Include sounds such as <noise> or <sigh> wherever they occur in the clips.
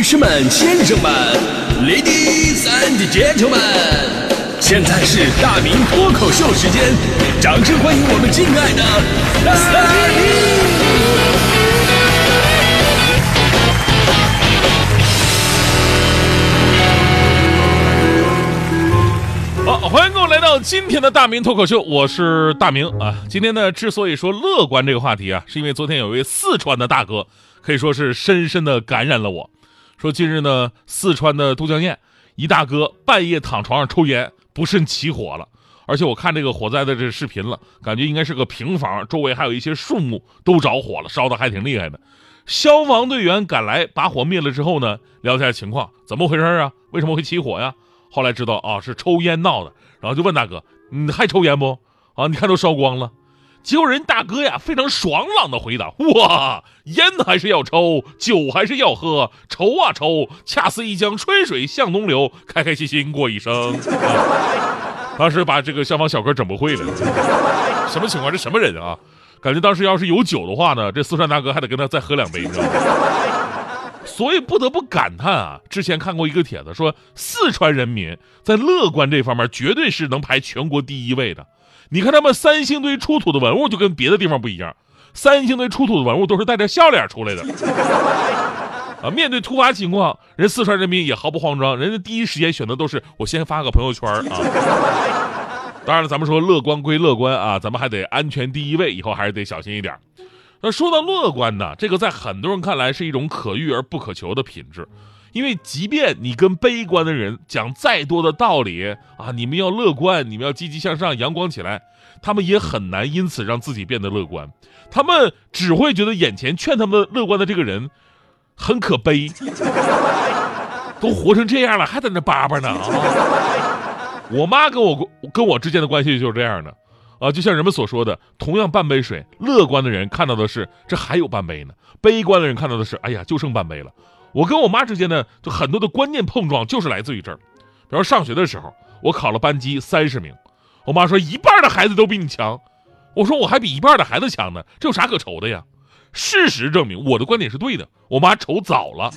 女士们、先生们，Ladies and Gentlemen，现在是大明脱口秀时间，掌声欢迎我们敬爱的大明！好，欢迎各位来到今天的大明脱口秀，我是大明啊。今天呢，之所以说乐观这个话题啊，是因为昨天有一位四川的大哥，可以说是深深的感染了我。说近日呢，四川的都江堰一大哥半夜躺床上抽烟，不慎起火了。而且我看这个火灾的这视频了，感觉应该是个平房，周围还有一些树木都着火了，烧的还挺厉害的。消防队员赶来把火灭了之后呢，了解情况，怎么回事啊？为什么会起火呀？后来知道啊，是抽烟闹的。然后就问大哥，你还抽烟不？啊，你看都烧光了。结果人大哥呀，非常爽朗的回答：“哇，烟还是要抽，酒还是要喝，抽啊抽，恰似一江春水向东流，开开心心过一生。啊 <laughs> ”当时把这个消防小哥整不会了，什么情况？这什么人啊？感觉当时要是有酒的话呢，这四川大哥还得跟他再喝两杯，你知道吗？所以不得不感叹啊，之前看过一个帖子，说四川人民在乐观这方面绝对是能排全国第一位的。你看他们三星堆出土的文物就跟别的地方不一样，三星堆出土的文物都是带着笑脸出来的。啊，面对突发情况，人四川人民也毫不慌张，人家第一时间选择都是我先发个朋友圈啊。当然了，咱们说乐观归乐观啊，咱们还得安全第一位，以后还是得小心一点。那说到乐观呢，这个在很多人看来是一种可遇而不可求的品质。因为即便你跟悲观的人讲再多的道理啊，你们要乐观，你们要积极向上，阳光起来，他们也很难因此让自己变得乐观。他们只会觉得眼前劝他们乐观的这个人很可悲，<laughs> 都活成这样了，还在那叭叭呢啊！我妈跟我跟我之间的关系就是这样的啊，就像人们所说的，同样半杯水，乐观的人看到的是这还有半杯呢，悲观的人看到的是哎呀就剩半杯了。我跟我妈之间呢，就很多的观念碰撞，就是来自于这儿。比如上学的时候，我考了班级三十名，我妈说一半的孩子都比你强，我说我还比一半的孩子强呢，这有啥可愁的呀？事实证明我的观点是对的，我妈愁早了。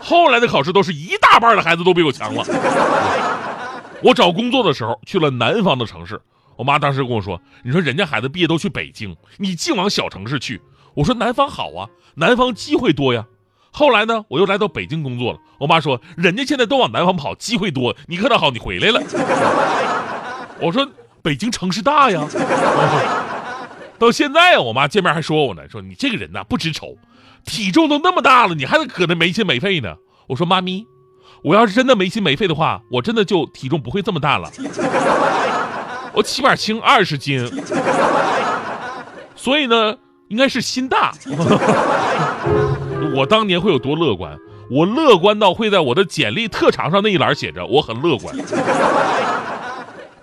后来的考试都是一大半的孩子都比我强了。我找工作的时候去了南方的城市，我妈当时跟我说：“你说人家孩子毕业都去北京，你净往小城市去。”我说：“南方好啊，南方机会多呀。”后来呢，我又来到北京工作了。我妈说，人家现在都往南方跑，机会多。你可倒好，你回来了。我说，北京城市大呀。到现在啊，我妈见面还说我呢，说你这个人呐不知愁，体重都那么大了，你还搁那没心没肺呢。我说妈咪，我要是真的没心没肺的话，我真的就体重不会这么大了。我起码轻二十斤。所以呢，应该是心大。我当年会有多乐观？我乐观到会在我的简历特长上那一栏写着我很乐观。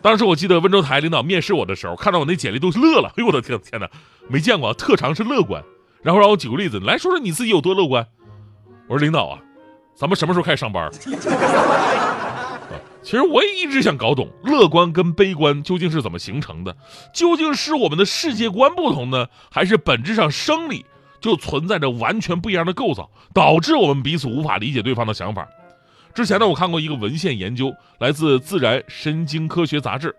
当时我记得温州台领导面试我的时候，看到我那简历都乐了。哎呦我的天天哪，没见过特长是乐观。然后让我举个例子，来说说你自己有多乐观。我说领导啊，咱们什么时候开始上班？其实我也一直想搞懂乐观跟悲观究竟是怎么形成的，究竟是我们的世界观不同呢，还是本质上生理？就存在着完全不一样的构造，导致我们彼此无法理解对方的想法。之前呢，我看过一个文献研究，来自《自然神经科学杂志》，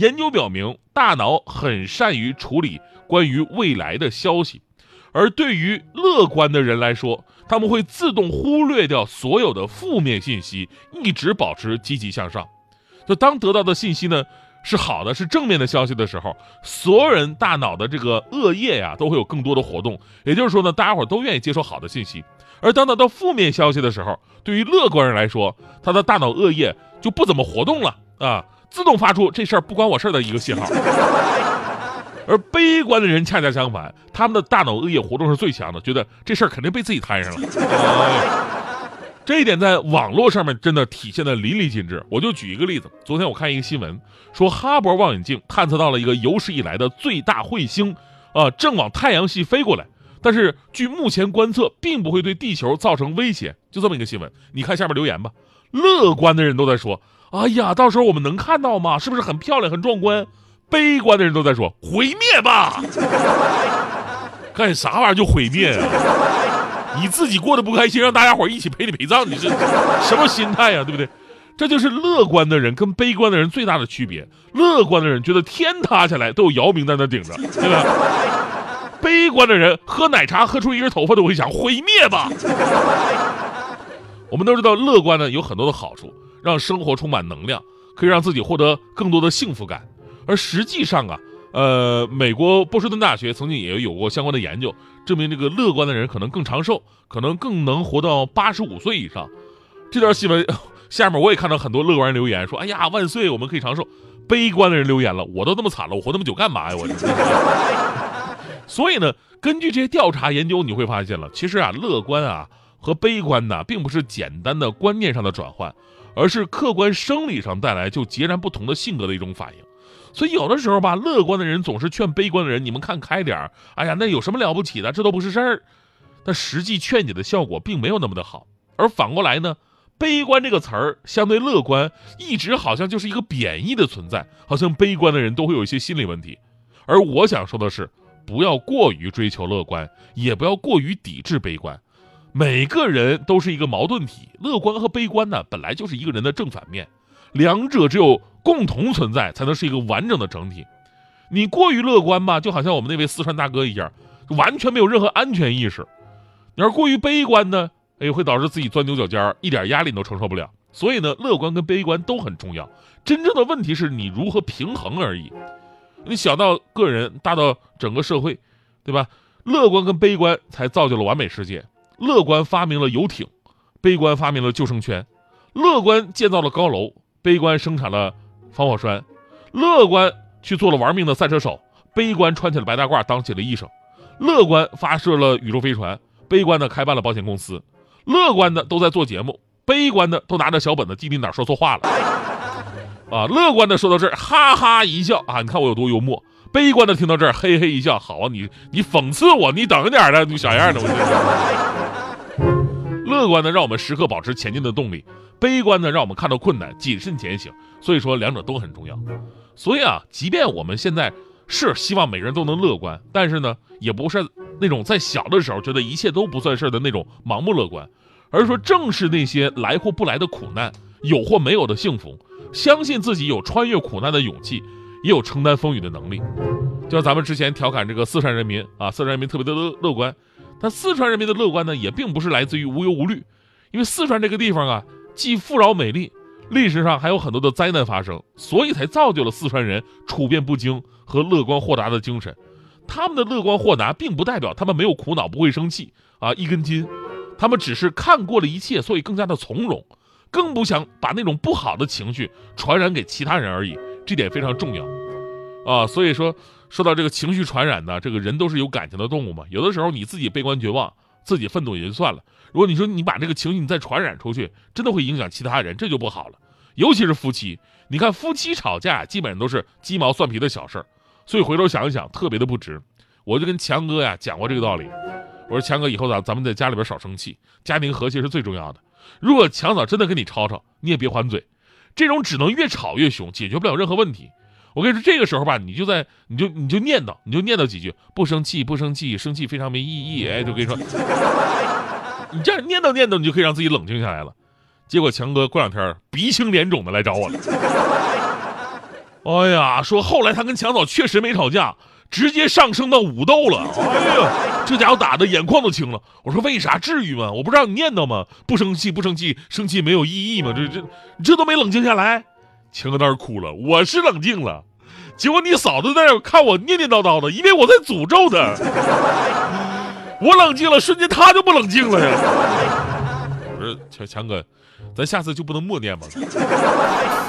研究表明，大脑很善于处理关于未来的消息，而对于乐观的人来说，他们会自动忽略掉所有的负面信息，一直保持积极向上。就当得到的信息呢？是好的，是正面的消息的时候，所有人大脑的这个恶液呀，都会有更多的活动。也就是说呢，大家伙都愿意接受好的信息。而当得到负面消息的时候，对于乐观人来说，他的大脑恶液就不怎么活动了啊，自动发出这事儿不关我事儿的一个信号。<laughs> 而悲观的人恰恰相反，他们的大脑恶液活动是最强的，觉得这事儿肯定被自己摊上了。<laughs> 这一点在网络上面真的体现的淋漓尽致。我就举一个例子，昨天我看一个新闻，说哈勃望远镜探测到了一个有史以来的最大彗星，啊，正往太阳系飞过来，但是据目前观测，并不会对地球造成威胁。就这么一个新闻，你看下面留言吧。乐观的人都在说：“哎呀，到时候我们能看到吗？是不是很漂亮、很壮观？”悲观的人都在说：“毁灭吧！” <laughs> 干啥玩意儿就毁灭啊？你自己过得不开心，让大家伙一起陪你陪葬，你是 <laughs> 什么心态呀？对不对？这就是乐观的人跟悲观的人最大的区别。乐观的人觉得天塌下来都有姚明在那顶着，对吧？<laughs> 悲观的人喝奶茶喝出一根头发都会想毁灭吧。我们都知道，乐观呢有很多的好处，让生活充满能量，可以让自己获得更多的幸福感。而实际上啊，呃，美国波士顿大学曾经也有过相关的研究，证明这个乐观的人可能更长寿，可能更能活到八十五岁以上。这条新闻 <laughs> 下面我也看到很多乐观人留言说：“哎呀，万岁，我们可以长寿。”悲观的人留言了：“我都这么惨了，我活那么久干嘛呀？我。”所以呢，根据这些调查研究，你会发现了，其实啊，乐观啊和悲观呢，并不是简单的观念上的转换，而是客观生理上带来就截然不同的性格的一种反应。所以有的时候吧，乐观的人总是劝悲观的人：“你们看开点儿，哎呀，那有什么了不起的？这都不是事儿。”但实际劝解的效果并没有那么的好。而反过来呢，悲观这个词儿相对乐观，一直好像就是一个贬义的存在，好像悲观的人都会有一些心理问题。而我想说的是。不要过于追求乐观，也不要过于抵制悲观。每个人都是一个矛盾体，乐观和悲观呢，本来就是一个人的正反面，两者只有共同存在，才能是一个完整的整体。你过于乐观吧，就好像我们那位四川大哥一样，完全没有任何安全意识；你要过于悲观呢，哎，会导致自己钻牛角尖，一点压力你都承受不了。所以呢，乐观跟悲观都很重要，真正的问题是你如何平衡而已。你小到个人，大到整个社会，对吧？乐观跟悲观才造就了完美世界。乐观发明了游艇，悲观发明了救生圈。乐观建造了高楼，悲观生产了防火栓。乐观去做了玩命的赛车手，悲观穿起了白大褂当起了医生。乐观发射了宇宙飞船，悲观的开办了保险公司。乐观的都在做节目，悲观的都拿着小本子记你哪说错话了。啊，乐观的说到这儿，哈哈一笑啊！你看我有多幽默。悲观的听到这儿，嘿嘿一笑。好啊，你你讽刺我，你等着点的，你小样的。我乐观的让我们时刻保持前进的动力，悲观的让我们看到困难，谨慎前行。所以说，两者都很重要。所以啊，即便我们现在是希望每个人都能乐观，但是呢，也不是那种在小的时候觉得一切都不算事的那种盲目乐观，而是说，正是那些来或不来的苦难，有或没有的幸福。相信自己有穿越苦难的勇气，也有承担风雨的能力。就像咱们之前调侃这个四川人民啊，四川人民特别的乐乐观，但四川人民的乐观呢，也并不是来自于无忧无虑，因为四川这个地方啊，既富饶美丽，历史上还有很多的灾难发生，所以才造就了四川人处变不惊和乐观豁达的精神。他们的乐观豁达，并不代表他们没有苦恼，不会生气啊，一根筋，他们只是看过了一切，所以更加的从容。更不想把那种不好的情绪传染给其他人而已，这点非常重要，啊，所以说说到这个情绪传染呢，这个人都是有感情的动物嘛，有的时候你自己悲观绝望，自己愤怒也就算了，如果你说你把这个情绪你再传染出去，真的会影响其他人，这就不好了，尤其是夫妻，你看夫妻吵架基本上都是鸡毛蒜皮的小事儿，所以回头想一想特别的不值，我就跟强哥呀讲过这个道理，我说强哥以后咱咱们在家里边少生气，家庭和谐是最重要的。如果强嫂真的跟你吵吵，你也别还嘴，这种只能越吵越凶，解决不了任何问题。我跟你说，这个时候吧，你就在，你就你就念叨，你就念叨几句，不生气，不生气，生气非常没意义。哎，就跟你说，<laughs> 你这样念叨念叨，你就可以让自己冷静下来了。结果强哥过两天鼻青脸肿的来找我了。哎呀，说后来他跟强嫂确实没吵架。直接上升到武斗了，哎呀，这家伙打的眼眶都青了。我说为啥？至于吗？我不知道你念叨吗？不生气，不生气，生气没有意义吗？这这，你这都没冷静下来。强哥当时哭了，我是冷静了，结果你嫂子在那看我念念叨叨的，以为我在诅咒他。我冷静了，瞬间他就不冷静了呀。我说强强哥，咱下次就不能默念吗？